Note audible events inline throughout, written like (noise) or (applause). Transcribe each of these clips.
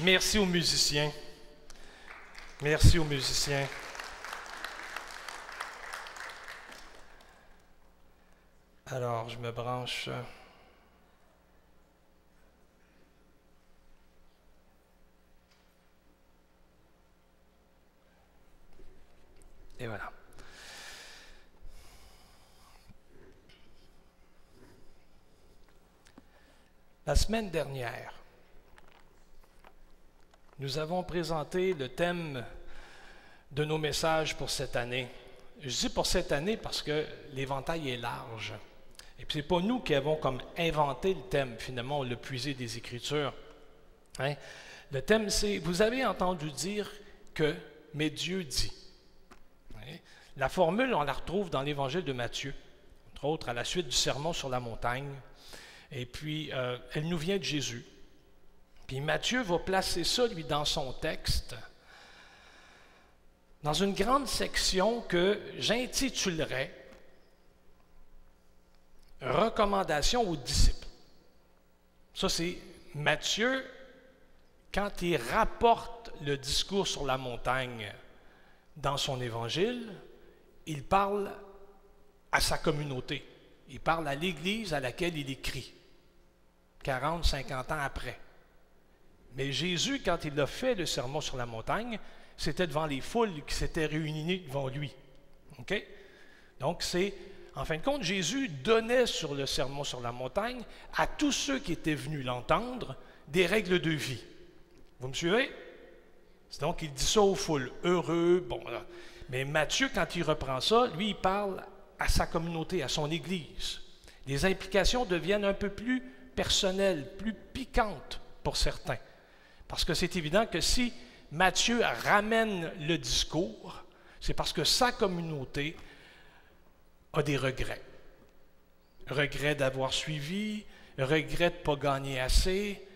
Merci aux musiciens. Merci aux musiciens. Alors, je me branche. Et voilà. La semaine dernière, nous avons présenté le thème de nos messages pour cette année. Je dis pour cette année parce que l'éventail est large. Et puis, ce n'est pas nous qui avons comme inventé le thème, finalement, on l'a puisé des Écritures. Hein? Le thème, c'est Vous avez entendu dire que, mais Dieu dit. Hein? La formule, on la retrouve dans l'Évangile de Matthieu, entre autres à la suite du sermon sur la montagne. Et puis, euh, elle nous vient de Jésus. Puis Matthieu va placer ça, lui, dans son texte, dans une grande section que j'intitulerais Recommandation aux disciples. Ça, c'est Matthieu, quand il rapporte le discours sur la montagne dans son évangile, il parle à sa communauté. Il parle à l'Église à laquelle il écrit. 40, 50 ans après. Mais Jésus, quand il a fait le sermon sur la montagne, c'était devant les foules qui s'étaient réunies devant lui. Donc, c'est, en fin de compte, Jésus donnait sur le sermon sur la montagne à tous ceux qui étaient venus l'entendre des règles de vie. Vous me suivez? Donc, il dit ça aux foules, heureux, bon. Mais Matthieu, quand il reprend ça, lui, il parle à sa communauté, à son Église. Les implications deviennent un peu plus personnelle, plus piquante pour certains. Parce que c'est évident que si Matthieu ramène le discours, c'est parce que sa communauté a des regrets. Regrets d'avoir suivi, regrets de ne pas gagner assez,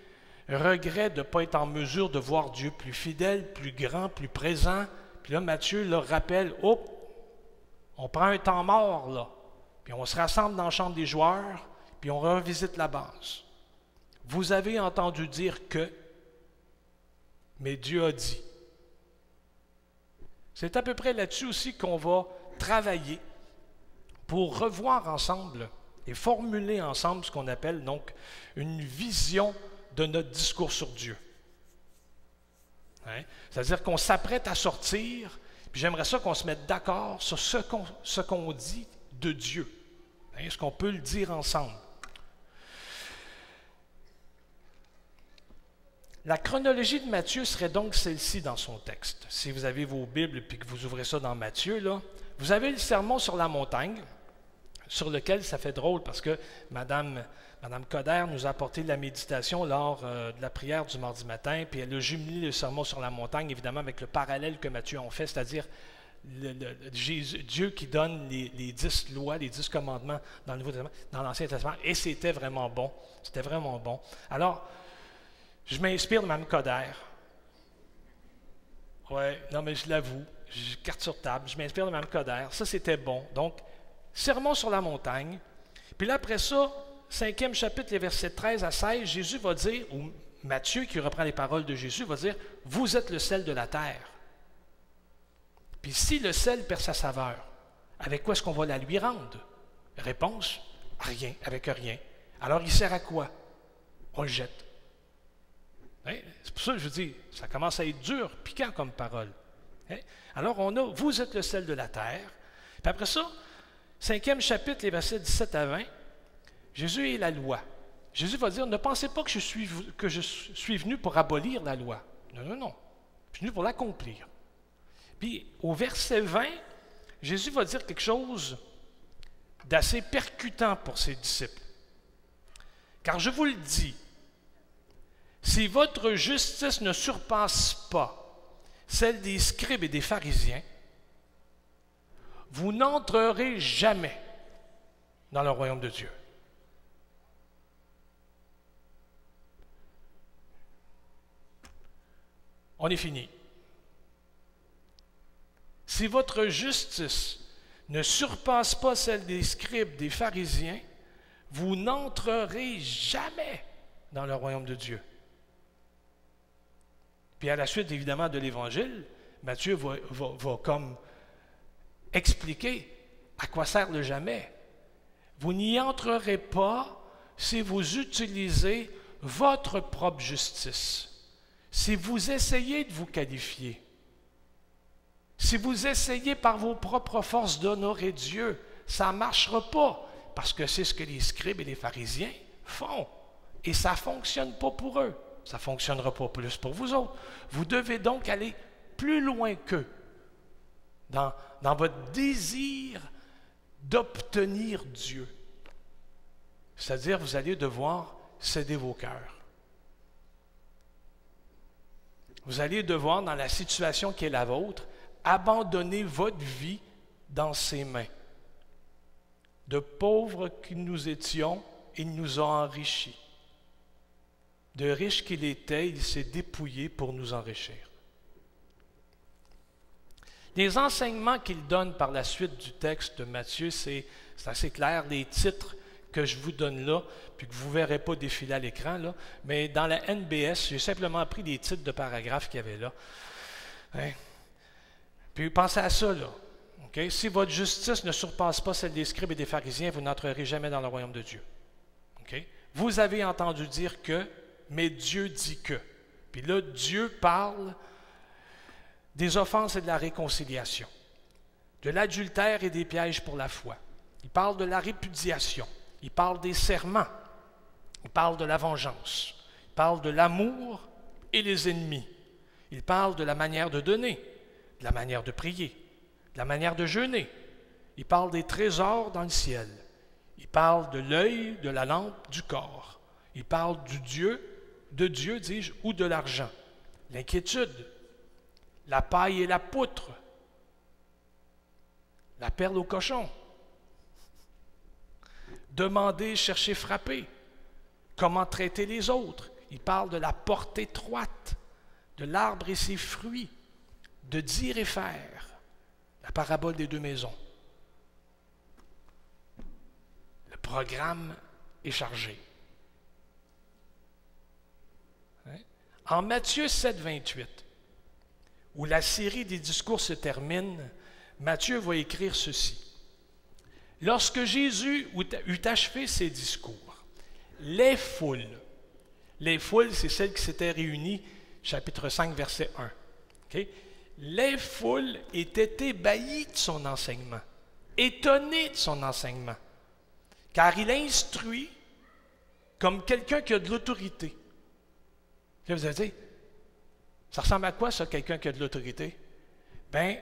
regrets de ne pas être en mesure de voir Dieu plus fidèle, plus grand, plus présent. Puis là, Matthieu leur rappelle, oh, on prend un temps mort là, puis on se rassemble dans la chambre des joueurs, puis on revisite la base. Vous avez entendu dire que, mais Dieu a dit. C'est à peu près là-dessus aussi qu'on va travailler pour revoir ensemble et formuler ensemble ce qu'on appelle donc une vision de notre discours sur Dieu. Hein? C'est-à-dire qu'on s'apprête à sortir, puis j'aimerais ça qu'on se mette d'accord sur ce qu'on dit de Dieu. Est-ce hein? qu'on peut le dire ensemble? La chronologie de Matthieu serait donc celle-ci dans son texte. Si vous avez vos Bibles et que vous ouvrez ça dans Matthieu, là, vous avez le sermon sur la montagne, sur lequel ça fait drôle parce que Madame, Madame Coder nous a apporté de la méditation lors euh, de la prière du mardi matin, puis elle a jumelé le sermon sur la montagne, évidemment, avec le parallèle que Matthieu en fait, c'est-à-dire Dieu qui donne les, dix lois, les dix commandements dans dans l'Ancien Testament, et c'était vraiment bon. C'était vraiment bon. Alors, je m'inspire de Mme Coder. Oui, non, mais je l'avoue, je carte sur table, je m'inspire de Mme Coder. Ça, c'était bon. Donc, sermon sur la montagne. Puis là, après ça, cinquième chapitre, les versets 13 à 16, Jésus va dire, ou Matthieu qui reprend les paroles de Jésus, va dire Vous êtes le sel de la terre. Puis si le sel perd sa saveur, avec quoi est-ce qu'on va la lui rendre? Réponse Rien, avec rien. Alors il sert à quoi? On le jette. Hein? C'est pour ça que je dis, ça commence à être dur, piquant comme parole. Hein? Alors, on a, vous êtes le sel de la terre. Puis après ça, cinquième chapitre, les versets 17 à 20, Jésus est la loi. Jésus va dire, ne pensez pas que je suis, que je suis venu pour abolir la loi. Non, non, non. Je suis venu pour l'accomplir. Puis au verset 20, Jésus va dire quelque chose d'assez percutant pour ses disciples. Car je vous le dis, si votre justice ne surpasse pas celle des scribes et des pharisiens, vous n'entrerez jamais dans le royaume de Dieu. On est fini. Si votre justice ne surpasse pas celle des scribes, des pharisiens, vous n'entrerez jamais dans le royaume de Dieu. Puis à la suite, évidemment, de l'Évangile, Matthieu va, comme expliquer à quoi sert le jamais. Vous n'y entrerez pas si vous utilisez votre propre justice, si vous essayez de vous qualifier, si vous essayez par vos propres forces d'honorer Dieu, ça ne marchera pas, parce que c'est ce que les scribes et les pharisiens font. Et ça ne fonctionne pas pour eux. Ça ne fonctionnera pas plus pour vous autres. Vous devez donc aller plus loin qu'eux dans, votre désir d'obtenir Dieu. C'est-à-dire, vous allez devoir céder vos cœurs. Vous allez devoir, dans la situation qui est la vôtre, abandonner votre vie dans ses mains. De pauvres que nous étions, il nous a enrichis. De riche qu'il était, il s'est dépouillé pour nous enrichir. Les enseignements qu'il donne par la suite du texte de Matthieu, c'est assez clair. Les titres que je vous donne là, puis que vous ne verrez pas défiler à l'écran, mais dans la NBS, j'ai simplement pris les titres de paragraphes qu'il y avait là. Hein? Puis pensez à ça, là. Si votre justice ne surpasse pas celle des scribes et des pharisiens, vous n'entrerez jamais dans le royaume de Dieu. Vous avez entendu dire que, mais Dieu dit que. Puis là, Dieu parle des offenses et de la réconciliation, de l'adultère et des pièges pour la foi. Il parle de la répudiation. Il parle des serments. Il parle de la vengeance. Il parle de l'amour et les ennemis. Il parle de la manière de donner, de la manière de prier, de la manière de jeûner. Il parle des trésors dans le ciel. Il parle de l'œil, de la lampe, du corps. Il parle du Dieu, de Dieu, dis-je, ou de l'argent. L'inquiétude, la paille et la poutre, la perle au cochon, demander, chercher, frapper. Comment traiter les autres. Il parle de la porte étroite, de l'arbre et ses fruits, de dire et faire. La parabole des deux maisons. Le programme est chargé. Hein? En Matthieu 7, 28, où la série des discours se termine, Matthieu va écrire ceci. Lorsque Jésus eut achevé ses discours, les foules, les foules, c'est celles qui s'étaient réunies, chapitre 5, verset 1. Les foules étaient ébahies de son enseignement, étonnées de son enseignement, car il instruit comme quelqu'un qui a de l'autorité. Vous allez dire, ça ressemble à quoi ça, quelqu'un qui a de l'autorité? Ben,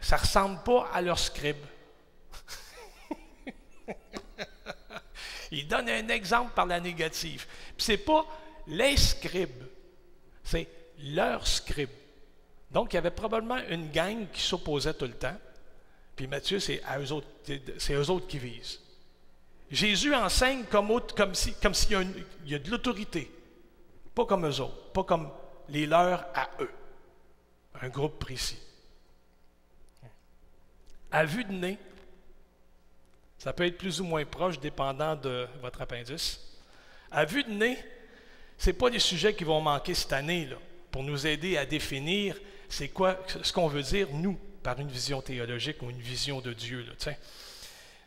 ça ne ressemble pas à leur scribe. (laughs) Il donne un exemple par la négative. Ce n'est pas les scribes, c'est leur scribes. Donc, il y avait probablement une gang qui s'opposait tout le temps. Puis Matthieu, c'est eux autres, c'est eux autres qui visent. Jésus enseigne comme, s'il y a de l'autorité. Pas comme eux autres, pas comme les leurs à eux. Un groupe précis. À vue de nez, ça peut être plus ou moins proche, dépendant de votre appendice. À vue de nez, ce pas des sujets qui vont manquer cette année, là, pour nous aider à définir c'est quoi ce qu'on veut dire, nous, par une vision théologique ou une vision de Dieu. Là,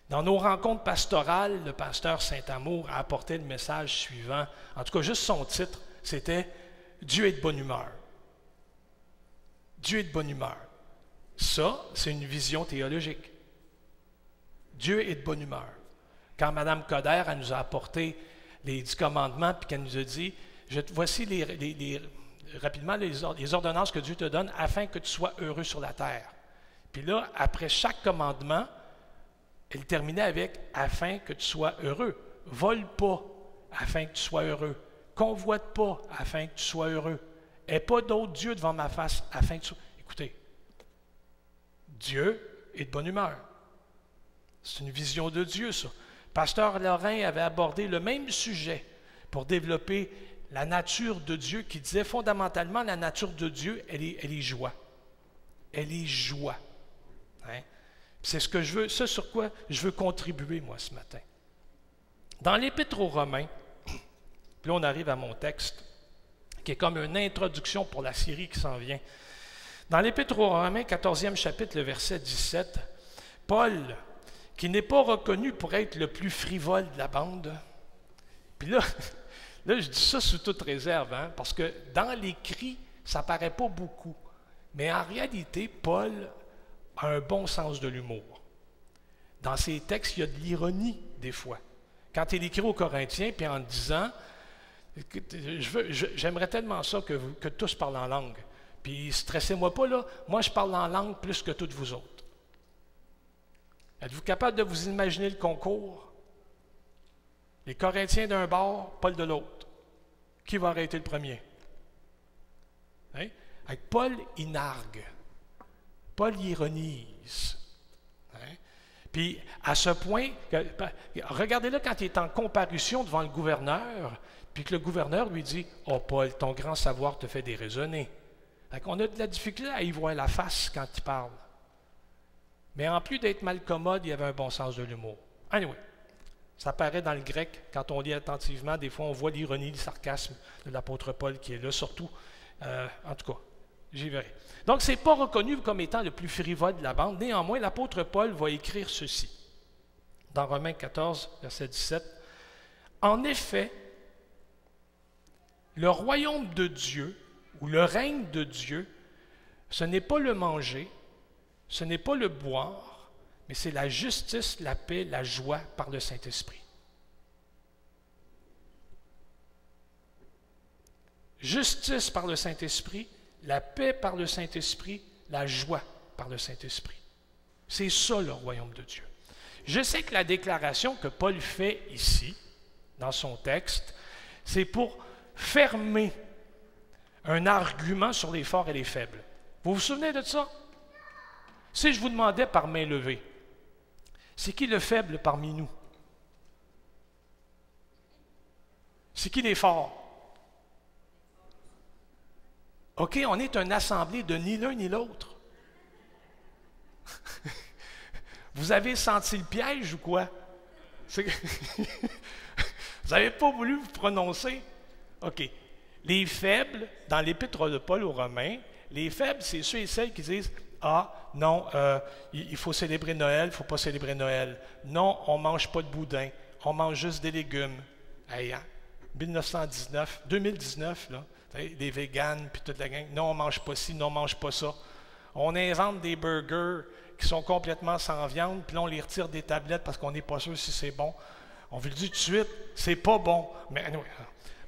Dans nos rencontres pastorales, le pasteur Saint-Amour a apporté le message suivant. En tout cas, juste son titre, c'était Dieu est de bonne humeur. Dieu est de bonne humeur. Ça, c'est une vision théologique. Dieu est de bonne humeur. Quand Mme Coder nous a apporté les dix commandements, puis qu'elle nous a dit, voici les, rapidement les, ordonnances que Dieu te donne afin que tu sois heureux sur la terre. Puis là, après chaque commandement, elle terminait avec afin que tu sois heureux. Vole pas afin que tu sois heureux. Convoite pas afin que tu sois heureux. Et pas d'autre Dieu devant ma face afin que tu sois. Écoutez, Dieu est de bonne humeur. C'est une vision de Dieu, ça. Pasteur Lorrain avait abordé le même sujet pour développer la nature de Dieu, qui disait fondamentalement la nature de Dieu, elle est, elle joie. Elle est joie. Hein? C'est ce que je veux, ce sur quoi je veux contribuer, moi, ce matin. Dans l'Épître aux Romains, puis là, on arrive à mon texte, qui est comme une introduction pour la série qui s'en vient. Dans l'Épître aux Romains, 14e chapitre, verset 17, Paul, qui n'est pas reconnu pour être le plus frivole de la bande, puis là, (laughs) là je dis ça sous toute réserve, hein, parce que dans l'écrit, ça paraît pas beaucoup. Mais en réalité, Paul a un bon sens de l'humour. Dans ses textes, il y a de l'ironie des fois. Quand il écrit aux Corinthiens, puis en disant, j'aimerais tellement ça que, tous parlent en langue. Puis stressez-moi pas, là, moi je parle en langue plus que toutes vous autres. Êtes-vous capable de vous imaginer le concours? Les Corinthiens d'un bord, Paul de l'autre. Qui va arrêter le premier? Hein? Avec Paul, il nargue. Paul ironise. Puis, à ce point, regardez-le quand il est en comparution devant le gouverneur, puis que le gouverneur lui dit Oh, Paul, ton grand savoir te fait déraisonner. On a de la difficulté à y voir la face quand il parle. Mais en plus d'être mal commode, il avait un bon sens de l'humour. Anyway, ça paraît dans le grec, quand on lit attentivement, des fois on voit l'ironie, le sarcasme de l'apôtre Paul qui est là, surtout. Euh, en tout cas, j'y verrai. Donc, ce n'est pas reconnu comme étant le plus frivole de la bande. Néanmoins, l'apôtre Paul va écrire ceci dans Romains 14, verset 17. En effet, le royaume de Dieu ou le règne de Dieu, ce n'est pas le manger, ce n'est pas le boire, mais c'est la justice, la paix, la joie par le Saint-Esprit. Justice par le Saint-Esprit, la paix par le Saint-Esprit, la joie par le Saint-Esprit. C'est ça le royaume de Dieu. Je sais que la déclaration que Paul fait ici, dans son texte, c'est pour fermer un argument sur les forts et les faibles. Vous vous souvenez de ça? Si je vous demandais par main levée, c'est qui le faible parmi nous? C'est qui les forts? OK, on est une assemblée de ni l'un ni l'autre. (laughs) Vous avez senti le piège ou quoi? (laughs) vous n'avez pas voulu vous prononcer? OK. Les faibles, dans l'épître de Paul aux Romains, les faibles, c'est ceux et celles qui disent Ah, non, euh, il faut célébrer Noël, il ne faut pas célébrer Noël. Non, on ne mange pas de boudin, on mange juste des légumes. Hey, 1919, hein? 2019, là, des véganes, puis toute la gang. Non, on mange pas ci, non, on mange pas ça. On invente des burgers qui sont complètement sans viande, puis là, on les retire des tablettes parce qu'on n'est pas sûr si c'est bon. On vous le dit tout de suite, c'est pas bon. Mais,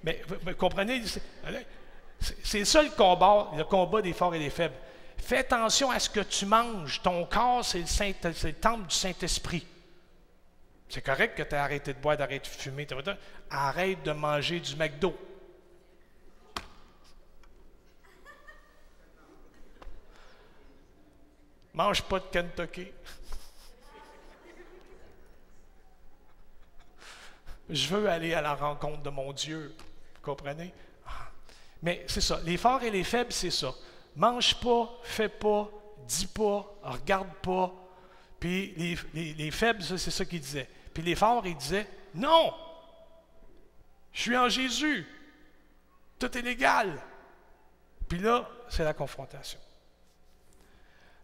mais vous comprenez, c'est ça le combat, le combat des forts et des faibles. Fais attention à ce que tu manges. Ton corps, c'est le, le temple du Saint-Esprit. C'est correct que tu aies arrêté de boire, d'arrêter de fumer. Arrête de manger du McDo. Mange pas de Kentucky. Je veux aller à la rencontre de mon Dieu. Vous comprenez? Ah. Mais c'est ça. Les forts et les faibles, c'est ça. Mange pas, fais pas, dis pas, regarde pas. Puis les, les faibles, c'est ça qu'ils disaient. Puis les forts, ils disaient Non! Je suis en Jésus. Tout est légal. Puis là, c'est la confrontation.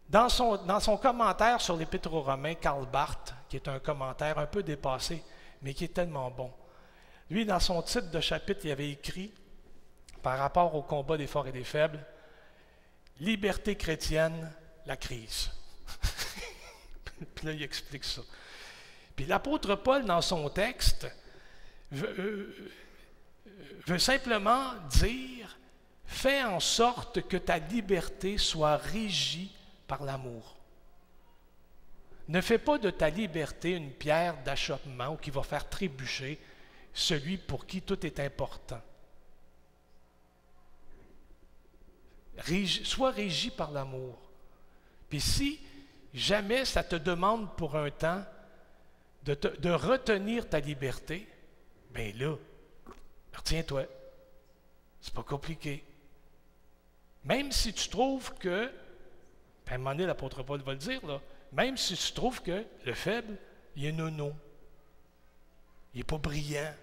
Dans son, commentaire sur l'Épître aux Romains, Karl Barth, qui est un commentaire un peu dépassé, mais qui est tellement bon, lui, dans son titre de chapitre, il avait écrit, par rapport au combat des forts et des faibles, Liberté chrétienne, la crise. (laughs) Puis là, il explique ça. Puis l'apôtre Paul, dans son texte, veut, euh, veut simplement dire, fais en sorte que ta liberté soit régie par l'amour. Ne fais pas de ta liberté une pierre d'achoppement qui va faire trébucher celui pour qui tout est important. sois régi par l'amour. Puis si jamais ça te demande pour un temps de, retenir ta liberté, bien là, retiens-toi. C'est pas compliqué. Même si tu trouves que à un moment donné, l'apôtre Paul va le dire, là, même si tu trouves que le faible, il est nono, il n'est pas brillant.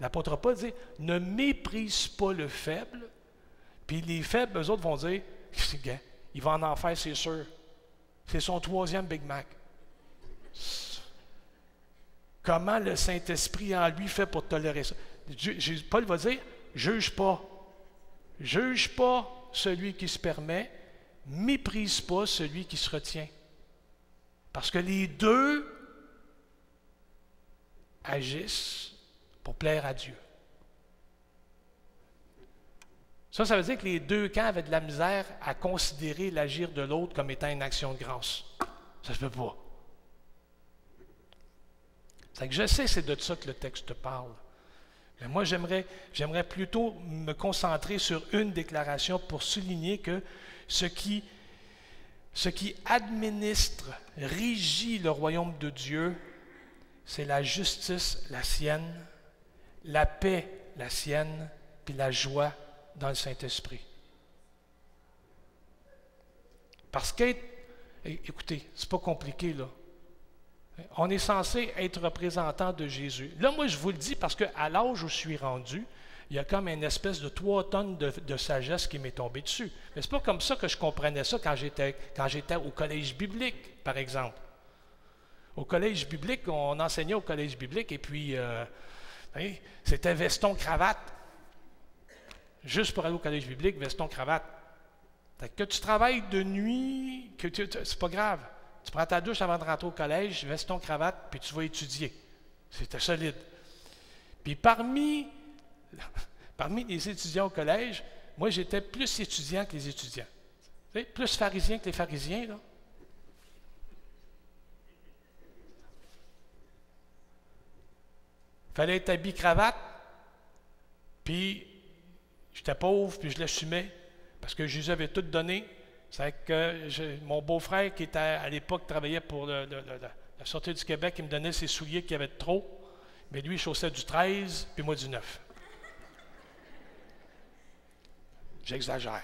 L'apôtre Paul dit Ne méprise pas le faible, Puis les faibles, eux autres, vont dire il va en en faire, c'est sûr. C'est son troisième Big Mac. Comment le Saint-Esprit en lui fait pour tolérer ça? Paul va dire juge pas. Juge pas celui qui se permet, méprise pas celui qui se retient. Parce que les deux agissent pour plaire à Dieu. Ça, ça veut dire que les deux camps avaient de la misère à considérer l'agir de l'autre comme étant une action de grâce. Ça se peut pas. C'est que je sais, c'est de ça que le texte parle. Mais moi, j'aimerais, j'aimerais plutôt me concentrer sur une déclaration pour souligner que ce qui, administre, régit le royaume de Dieu, c'est la justice, la sienne, la paix, la sienne, puis la joie dans le Saint-Esprit. Parce qu'être, écoutez, c'est pas compliqué là. On est censé être représentant de Jésus. Là, moi, je vous le dis parce qu'à l'âge où je suis rendu, il y a comme une espèce de trois tonnes de, sagesse qui m'est tombée dessus. Mais ce n'est pas comme ça que je comprenais ça quand j'étais, quand j'étais au collège biblique, par exemple. Au collège biblique, on enseignait au collège biblique et puis euh, c'était veston-cravate. Juste pour aller au collège biblique, veston-cravate. Que tu travailles de nuit, que c'est pas grave. Tu prends ta douche avant de rentrer au collège, veston, cravate, puis tu vas étudier. C'était solide. Puis parmi, (laughs) parmi les étudiants au collège, moi j'étais plus étudiant que les étudiants. Plus pharisien que les pharisiens, là. fallait être habillé cravate, puis j'étais pauvre, puis je l'assumais, parce que Jésus avait tout donné. C'est que mon beau-frère, qui était à l'époque travaillait pour la Sortie du Québec, il me donnait ses souliers qui avaient trop, mais lui, il chaussait du 13, puis moi du 9. J'exagère.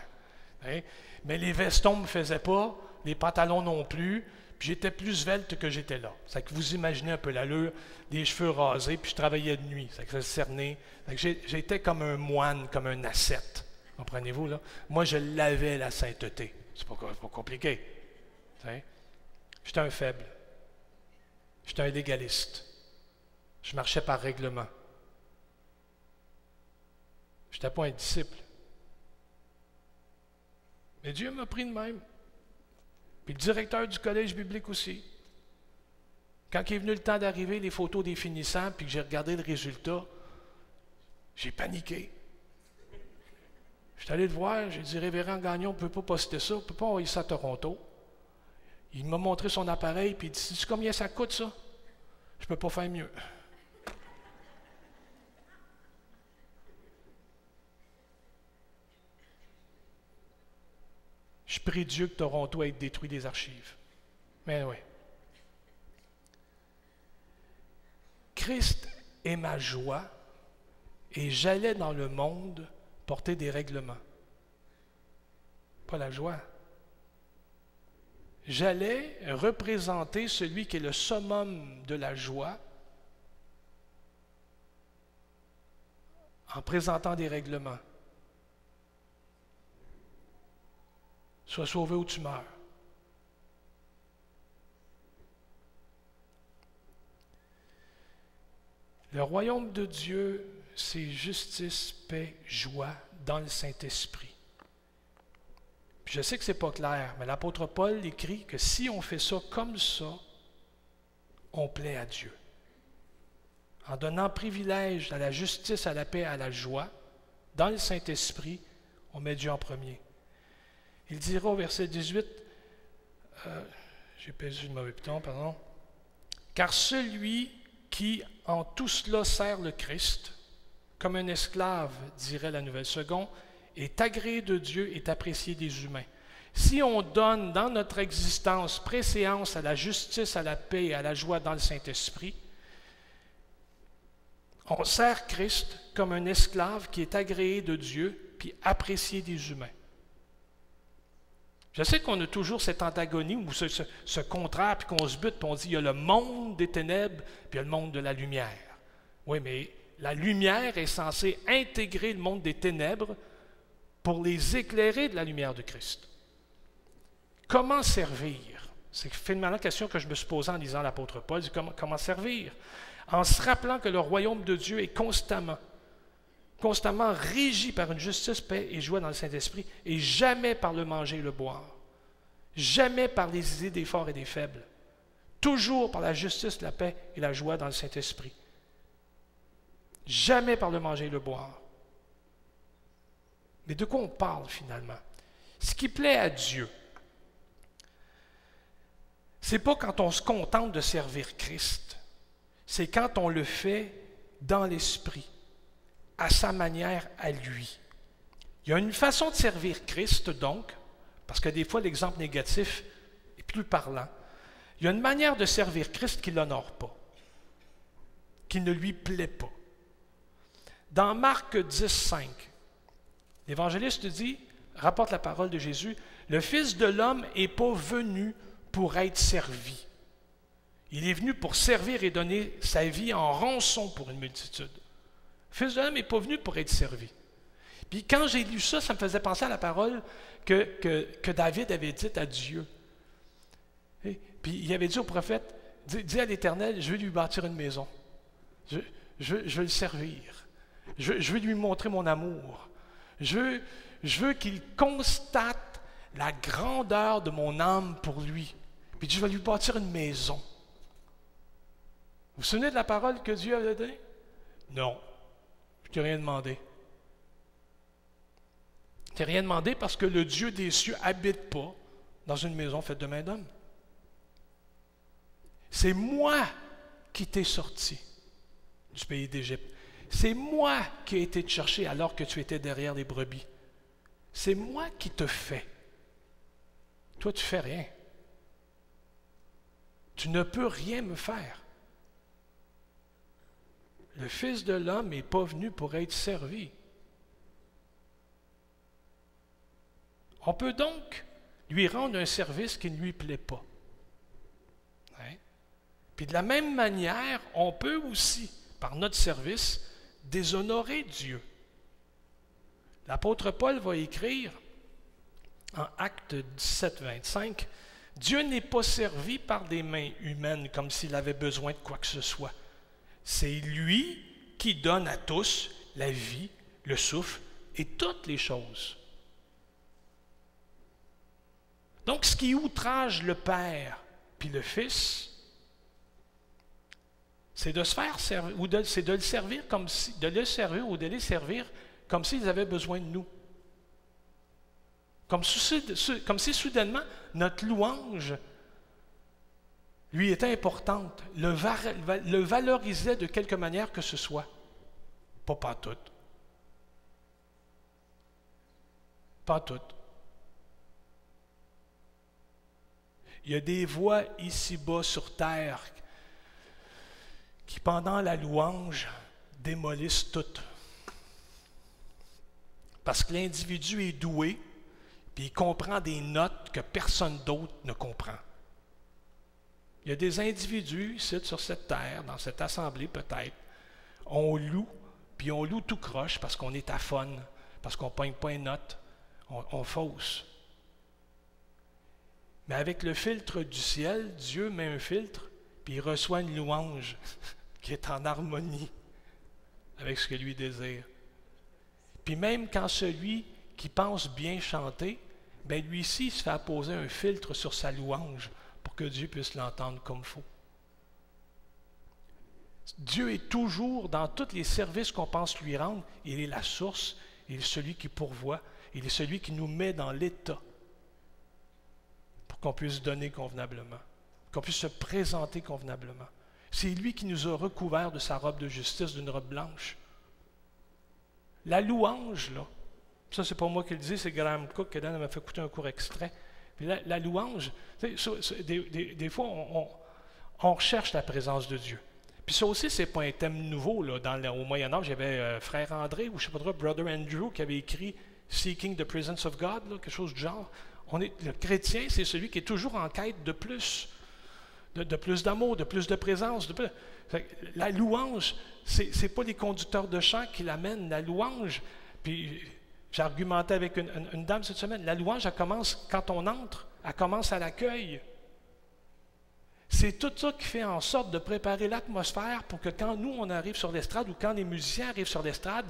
Hein? Mais les vestons ne me faisaient pas, les pantalons non plus, puis j'étais plus svelte que j'étais là. Que vous imaginez un peu l'allure, des cheveux rasés, puis je travaillais de nuit. C'est que ça cernait. J'étais comme un moine, comme un ascète. Comprenez-vous, là? Moi, je l'avais, la sainteté. C'est pas, pas compliqué. J'étais un faible. J'étais un légaliste. Je marchais par règlement. Je n'étais pas un disciple. Mais Dieu m'a pris de même. Puis le directeur du collège biblique aussi. Quand il est venu le temps d'arriver, les photos des finissants, puis que j'ai regardé le résultat, j'ai paniqué. Je suis allé le voir, j'ai dit Révérend Gagnon, on ne peut pas poster ça, on ne peut pas envoyer ça à Toronto. Il m'a montré son appareil, puis il dit Sais-tu combien ça coûte ça? Je ne peux pas faire mieux. Je prie Dieu que Toronto ait détruit des archives. Mais oui. Christ est ma joie et j'allais dans le monde porter des règlements. Pas la joie. J'allais représenter celui qui est le summum de la joie en présentant des règlements. Sois sauvé ou tu meurs. Le royaume de Dieu c'est justice, paix, joie dans le Saint-Esprit. Je sais que ce n'est pas clair, mais l'apôtre Paul écrit que si on fait ça comme ça, on plaît à Dieu. En donnant privilège à la justice, à la paix, à la joie, dans le Saint-Esprit, on met Dieu en premier. Il dira au verset 18, euh, j'ai perdu le mauvais piton, pardon, car celui qui en tout cela sert le Christ, comme un esclave, dirait la Nouvelle Seconde, est agréé de Dieu, est apprécié des humains. Si on donne dans notre existence préséance à la justice, à la paix et à la joie dans le Saint-Esprit, on sert Christ comme un esclave qui est agréé de Dieu puis apprécié des humains. Je sais qu'on a toujours cette antagonie ou ce, contraire, puis qu'on se bute, puis on dit il y a le monde des ténèbres, puis il y a le monde de la lumière. Oui, mais la lumière est censée intégrer le monde des ténèbres pour les éclairer de la lumière de Christ. Comment servir? C'est finalement la question que je me suis posée en lisant l'apôtre Paul. Comment servir? En se rappelant que le royaume de Dieu est constamment, constamment régi par une justice, paix et joie dans le Saint-Esprit, et jamais par le manger et le boire. Jamais par les idées des forts et des faibles. Toujours par la justice, la paix et la joie dans le Saint-Esprit. Jamais par le manger et le boire. Mais de quoi on parle finalement? Ce qui plaît à Dieu, c'est pas quand on se contente de servir Christ, c'est quand on le fait dans l'esprit, à sa manière à lui. Il y a une façon de servir Christ, donc, parce que des fois l'exemple négatif est plus parlant. Il y a une manière de servir Christ qui ne l'honore pas, qui ne lui plaît pas. Dans Marc 10, 5, l'évangéliste dit, rapporte la parole de Jésus, le Fils de l'homme n'est pas venu pour être servi. Il est venu pour servir et donner sa vie en rançon pour une multitude. Fils de l'homme n'est pas venu pour être servi. Puis quand j'ai lu ça, ça me faisait penser à la parole que, David avait dite à Dieu. Puis il avait dit au prophète, dis, à l'Éternel, je vais lui bâtir une maison. Je, je, je veux le servir. Je, je, veux lui montrer mon amour. Je, je veux qu'il constate la grandeur de mon âme pour lui. Puis je vais lui bâtir une maison. Vous vous souvenez de la parole que Dieu avait donnée? Non. Je t'ai rien demandé. Je t'ai rien demandé parce que le Dieu des cieux habite pas dans une maison faite de main d'homme. C'est moi qui t'ai sorti du pays d'Égypte. C'est moi qui ai été te chercher alors que tu étais derrière les brebis. C'est moi qui te fais. Toi, tu fais rien. Tu ne peux rien me faire. Le Fils de l'homme n'est pas venu pour être servi. On peut donc lui rendre un service qui ne lui plaît pas. Hein? Puis de la même manière, on peut aussi, par notre service, déshonorer Dieu. L'apôtre Paul va écrire en Acte 17, 25, Dieu n'est pas servi par des mains humaines comme s'il avait besoin de quoi que ce soit. C'est lui qui donne à tous la vie, le souffle et toutes les choses. Donc, ce qui outrage le Père puis le Fils, c'est de se faire servir, ou c'est de le servir comme si, de le servir ou de les servir comme s'ils avaient besoin de nous. Comme si, soudainement notre louange lui était importante, le, valorisait de quelque manière que ce soit. Pas pas. Pas tout. Il y a des voix ici-bas sur terre qui, pendant la louange, démolissent tout. Parce que l'individu est doué, puis il comprend des notes que personne d'autre ne comprend. Il y a des individus ici sur cette terre, dans cette assemblée peut-être, on loue, puis on loue tout croche parce qu'on est à fun, parce qu'on ne pogne pas une note, on, fausse. Mais avec le filtre du ciel, Dieu met un filtre, puis il reçoit une louange (laughs) qui est en harmonie avec ce que lui désire. Puis même quand celui qui pense bien chanter bien lui ci il se fait apposer un filtre sur sa louange pour que Dieu puisse l'entendre comme il faut. Dieu est toujours dans tous les services qu'on pense lui rendre. Il est la source, il est celui qui pourvoit, il est celui qui nous met dans l'état pour qu'on puisse donner convenablement, qu'on puisse se présenter convenablement. C'est lui qui nous a recouverts de sa robe de justice, d'une robe blanche. La louange, là, ça, c'est pas moi qui le dis, c'est Graham Cook qui m'a fait écouter un court extrait. La, louange, des, fois, on, recherche la présence de Dieu. Puis ça aussi, c'est pas un thème nouveau. Là. Dans au Moyen Âge, il y avait euh, Frère André, ou je sais pas trop, Brother Andrew, qui avait écrit Seeking the Presence of God, quelque chose du genre. On est, le chrétien, c'est celui qui est toujours en quête de plus, de, plus d'amour, de plus de présence. La louange, c'est n'est pas les conducteurs de chant qui l'amènent. La louange, puis J'ai argumenté avec une, dame cette semaine. La louange, elle commence quand on entre, elle commence à l'accueil. C'est tout ça qui fait en sorte de préparer l'atmosphère pour que quand nous, on arrive sur l'estrade ou quand les musiciens arrivent sur l'estrade,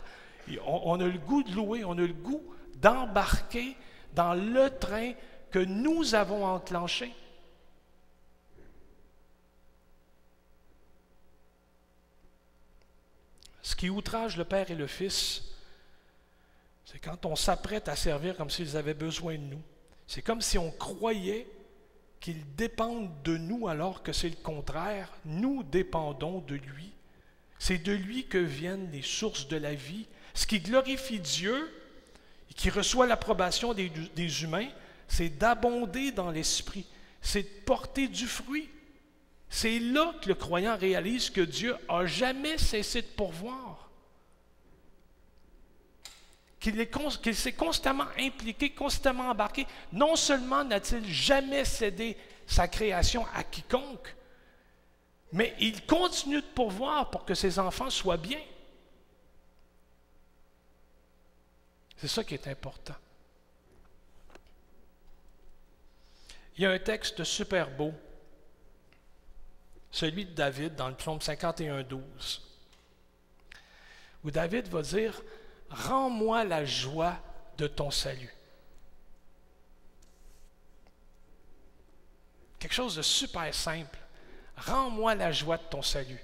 on, on, a le goût de louer, on a le goût d'embarquer dans le train que nous avons enclenché. Ce qui outrage le Père et le Fils, c'est quand on s'apprête à servir comme s'ils avaient besoin de nous. C'est comme si on croyait qu'ils dépendent de nous alors que c'est le contraire. Nous dépendons de lui. C'est de lui que viennent les sources de la vie. Ce qui glorifie Dieu et qui reçoit l'approbation des, humains, c'est d'abonder dans l'esprit, c'est de porter du fruit. C'est là que le croyant réalise que Dieu a jamais cessé de pourvoir. Qu'il s'est constamment impliqué, constamment embarqué. Non seulement n'a-t-il jamais cédé sa création à quiconque, mais il continue de pourvoir pour que ses enfants soient bien. C'est ça qui est important. Il y a un texte super beau, celui de David dans le psaume 51, 12, où David va dire Rends-moi la joie de ton salut. Quelque chose de super simple. Rends-moi la joie de ton salut.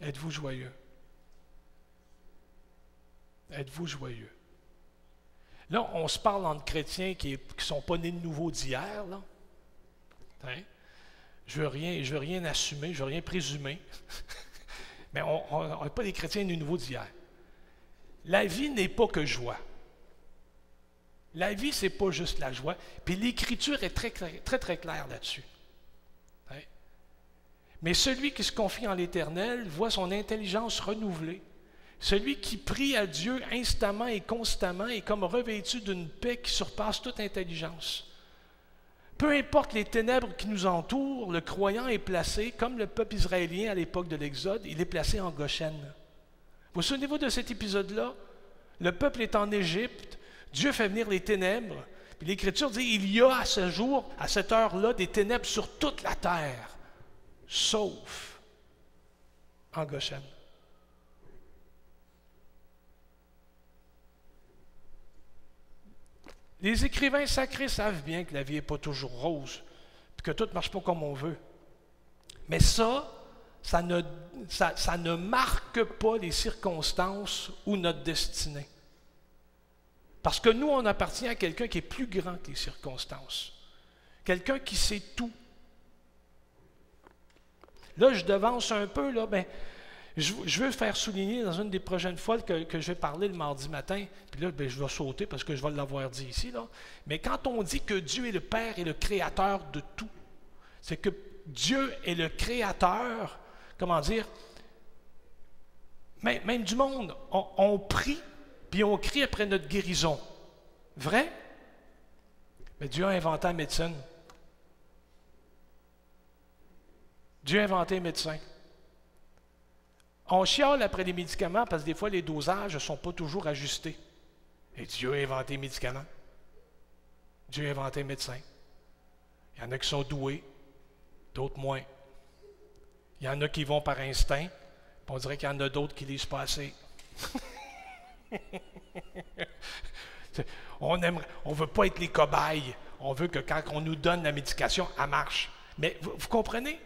Êtes-vous joyeux? Êtes-vous joyeux? Là, on se parle entre chrétiens qui ne sont pas nés de nouveau d'hier. Hein? Je ne veux, rien, je veux rien assumer, je ne veux rien présumer. (laughs) Mais on n'est pas des chrétiens de nouveau d'hier. La vie n'est pas que joie. La vie, ce n'est pas juste la joie. Puis l'Écriture est très, très, très claire là-dessus. Hein? Mais celui qui se confie en l'Éternel voit son intelligence renouvelée. Celui qui prie à Dieu instamment et constamment est comme revêtu d'une paix qui surpasse toute intelligence. Peu importe les ténèbres qui nous entourent, le croyant est placé, comme le peuple israélien à l'époque de l'Exode, il est placé en Goshen. Vous souvenez-vous de cet épisode-là? Le peuple est en Égypte, Dieu fait venir les ténèbres, puis l'Écriture dit, il y a à ce jour, à cette heure-là, des ténèbres sur toute la terre, sauf en Goshen. Les écrivains sacrés savent bien que la vie n'est pas toujours rose, que tout ne marche pas comme on veut. Mais ça, ça ne, marque pas les circonstances ou notre destinée. Parce que nous, on appartient à quelqu'un qui est plus grand que les circonstances. Quelqu'un qui sait tout. Là, je devance un peu, là, ben, je, veux faire souligner dans une des prochaines fois que, je vais parler le mardi matin, puis là, ben, je vais sauter parce que je vais l'avoir dit ici, là. mais quand on dit que Dieu est le Père et le Créateur de tout, c'est que Dieu est le Créateur, comment dire, même, du monde. On, on prie, puis on crie après notre guérison. Vrai? Mais Dieu a inventé la médecine. Dieu a inventé les médecins. On chiale après les médicaments parce que des fois, les dosages ne sont pas toujours ajustés. Et Dieu a inventé les médicaments. Dieu a inventé les médecins. Il y en a qui sont doués, d'autres moins. Il y en a qui vont par instinct, on dirait qu'il y en a d'autres qui lisent pas assez. (laughs) on ne on veut pas être les cobayes. On veut que quand on nous donne la médication, elle marche. Mais vous, vous comprenez?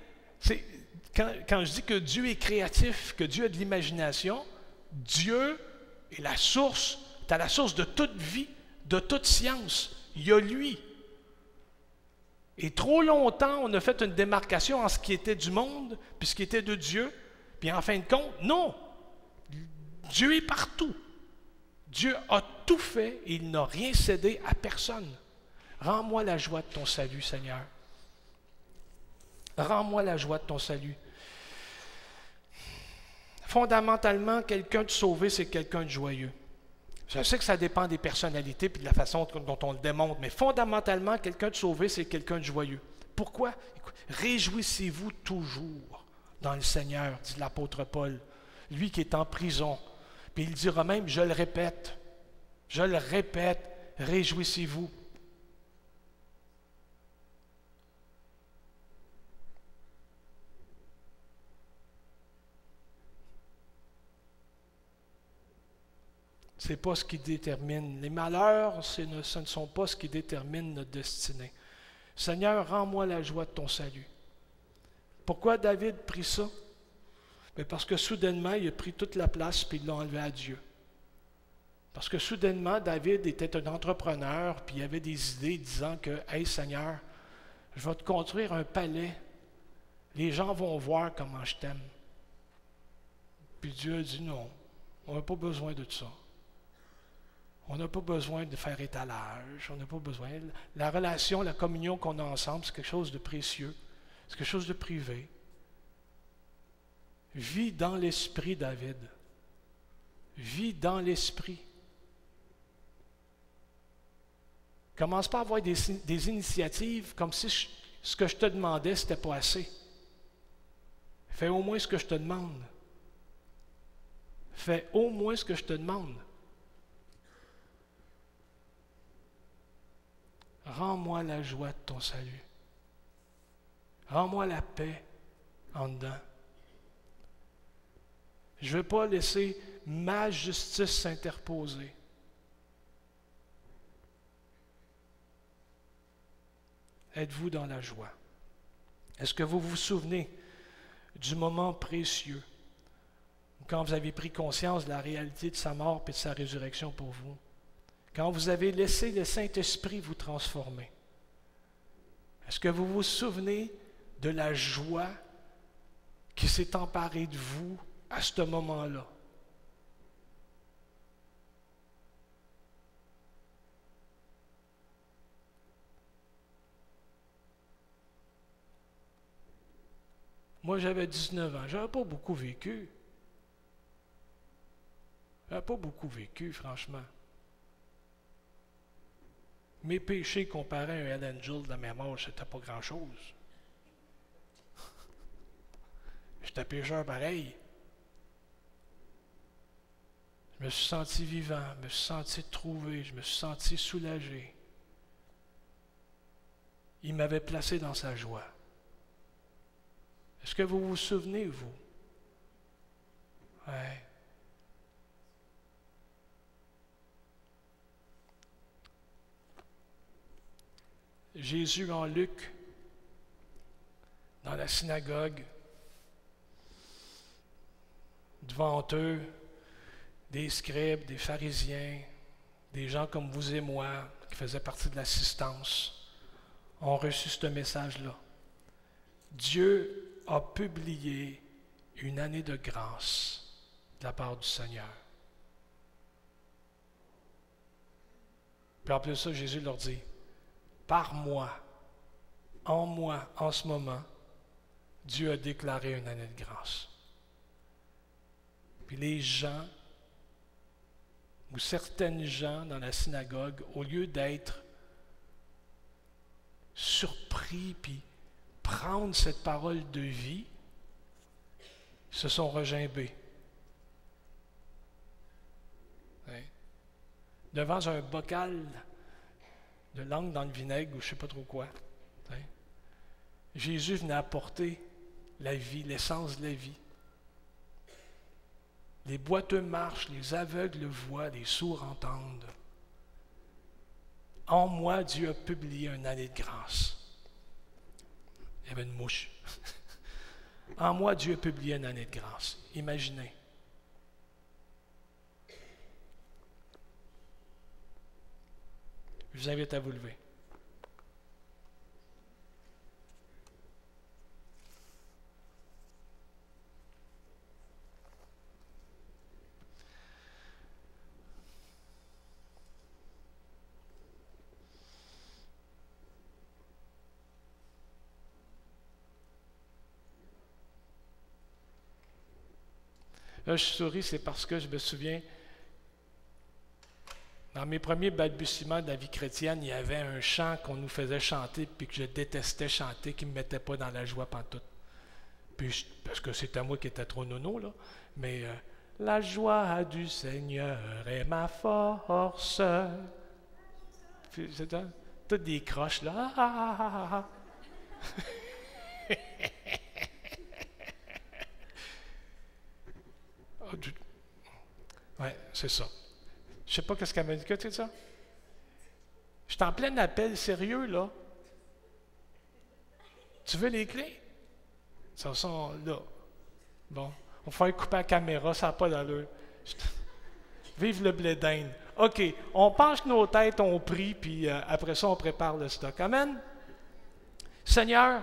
Quand, je dis que Dieu est créatif, que Dieu a de l'imagination, Dieu est la source, tu la source de toute vie, de toute science. Il y a lui. Et trop longtemps, on a fait une démarcation en ce qui était du monde, puis ce qui était de Dieu. Puis en fin de compte, non. Dieu est partout. Dieu a tout fait et il n'a rien cédé à personne. Rends-moi la joie de ton salut, Seigneur. Rends-moi la joie de ton salut. Fondamentalement, quelqu'un de sauvé, c'est quelqu'un de joyeux. Je sais que ça dépend des personnalités et de la façon dont on le démontre, mais fondamentalement, quelqu'un de sauvé, c'est quelqu'un de joyeux. Pourquoi? Réjouissez-vous toujours dans le Seigneur, dit l'apôtre Paul, lui qui est en prison. Puis il dira même, je le répète, je le répète, réjouissez-vous. Ce n'est pas ce qui détermine. Les malheurs, ce ne, sont pas ce qui détermine notre destinée. Seigneur, rends-moi la joie de ton salut. Pourquoi David prit ça? Mais parce que soudainement, il a pris toute la place et il l'a enlevé à Dieu. Parce que soudainement, David était un entrepreneur, puis il avait des idées disant que, Hey Seigneur, je vais te construire un palais. Les gens vont voir comment je t'aime. Puis Dieu a dit non, on n'a pas besoin de ça. On n'a pas besoin de faire étalage, on n'a pas besoin. La relation, la communion qu'on a ensemble, c'est quelque chose de précieux, c'est quelque chose de privé. Vis dans l'esprit, David. Vis dans l'esprit. Commence pas à avoir des, initiatives comme si ce que je te demandais, ce n'était pas assez. Fais au moins ce que je te demande. Fais au moins ce que je te demande. Rends-moi la joie de ton salut. Rends-moi la paix en dedans. Je ne veux pas laisser ma justice s'interposer. Êtes-vous dans la joie? Est-ce que vous vous souvenez du moment précieux quand vous avez pris conscience de la réalité de sa mort et de sa résurrection pour vous? Quand vous avez laissé le Saint-Esprit vous transformer? Est-ce que vous vous souvenez de la joie qui s'est emparée de vous à ce moment-là? Moi, j'avais 19 ans. Je n'avais pas beaucoup vécu. Je n'avais pas beaucoup vécu, franchement. Mes péchés comparés à un angel de même âge, c'était pas grand-chose. J'étais pécheur pareil. Je me suis senti vivant, je me suis senti trouvé, je me suis senti soulagé. Il m'avait placé dans sa joie. Est-ce que vous vous souvenez, vous? Ouais. Jésus en Luc, dans la synagogue, devant eux, des scribes, des pharisiens, des gens comme vous et moi, qui faisaient partie de l'assistance, ont reçu ce message-là. Dieu a publié une année de grâce de la part du Seigneur. Puis en plus de ça, Jésus leur dit, par moi, en moi, en ce moment, Dieu a déclaré une année de grâce. Puis les gens, ou certaines gens dans la synagogue, au lieu d'être surpris, puis prendre cette parole de vie, se sont regimbés. Hein? Devant un bocal de langue dans le vinaigre ou je ne sais pas trop quoi. Jésus venait apporter la vie, l'essence de la vie. Les boiteux marchent, les aveugles voient, les sourds entendent. En moi, Dieu a publié une année de grâce. Il y avait une mouche. (laughs) en moi, Dieu a publié une année de grâce. Imaginez. Je vous invite à vous lever. Je souris, c'est parce que je me souviens Dans mes premiers balbutiements de la vie chrétienne, il y avait un chant qu'on nous faisait chanter, puis que je détestais chanter, qui ne me mettait pas dans la joie pantoute. Puis, parce que c'était moi qui étais trop nono, là. Mais euh, la joie du Seigneur est ma force. C'est toutes des croches, là. Ah, ah, ah, (laughs) oui, c'est ça. Je sais pas qu'est-ce qu'elle m'a dit. Que tu ça? Je suis en plein appel sérieux, là. Tu veux les clés? Ça sont là. Bon. On va faire couper la caméra, ça n'a pas d'allure. (laughs) Vive le blé. OK, on penche nos têtes, on prie, puis euh, après ça, on prépare le stock. Amen. Seigneur,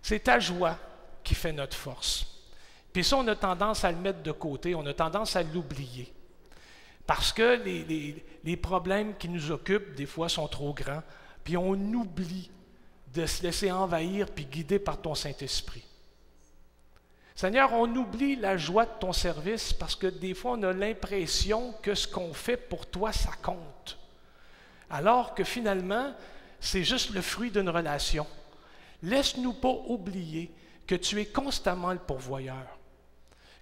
c'est ta joie qui fait notre force. Puis ça, on a tendance à le mettre de côté, on a tendance à l'oublier. Parce que les, problèmes qui nous occupent, des fois, sont trop grands, puis on oublie de se laisser envahir puis guider par ton Saint-Esprit. Seigneur, on oublie la joie de ton service parce que des fois, on a l'impression que ce qu'on fait pour toi, ça compte. Alors que finalement, c'est juste le fruit d'une relation. Laisse-nous pas oublier que tu es constamment le pourvoyeur,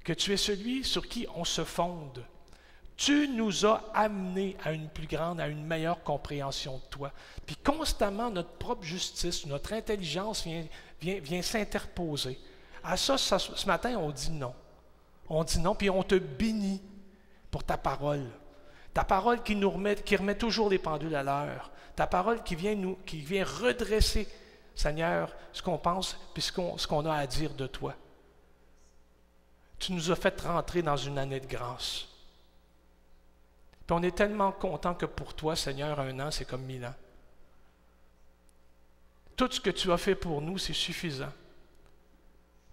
que tu es celui sur qui on se fonde, tu nous as amenés à une plus grande, à une meilleure compréhension de toi. Puis constamment, notre propre justice, notre intelligence vient, s'interposer. À ça, ce matin, on dit non. On dit non, puis on te bénit pour ta parole. Ta parole qui nous remet, qui remet toujours les pendules à l'heure. Ta parole qui vient, nous, redresser, Seigneur, ce qu'on pense, puis ce qu'on a à dire de toi. Tu nous as fait rentrer dans une année de grâce. Puis on est tellement content que pour toi, Seigneur, un an, c'est comme mille ans. Tout ce que tu as fait pour nous, c'est suffisant.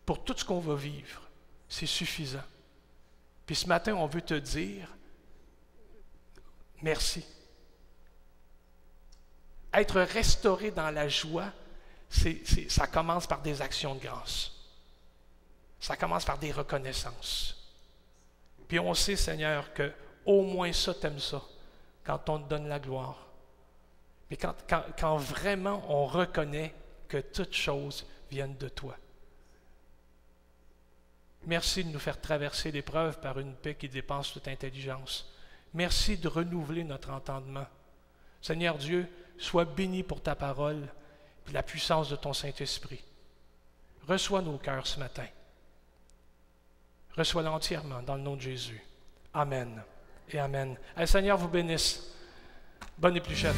Pour tout ce qu'on va vivre, c'est suffisant. Puis ce matin, on veut te dire merci. Être restauré dans la joie, ça commence par des actions de grâce. Ça commence par des reconnaissances. Puis on sait, Seigneur, que au moins ça, t'aimes ça, quand on te donne la gloire. Mais quand, vraiment on reconnaît que toutes choses viennent de toi. Merci de nous faire traverser l'épreuve par une paix qui dépasse toute intelligence. Merci de renouveler notre entendement. Seigneur Dieu, sois béni pour ta parole et la puissance de ton Saint-Esprit. Reçois nos cœurs ce matin. Reçois-la entièrement dans le nom de Jésus. Amen et Amen. Le Seigneur vous bénisse. Bonne épluchette.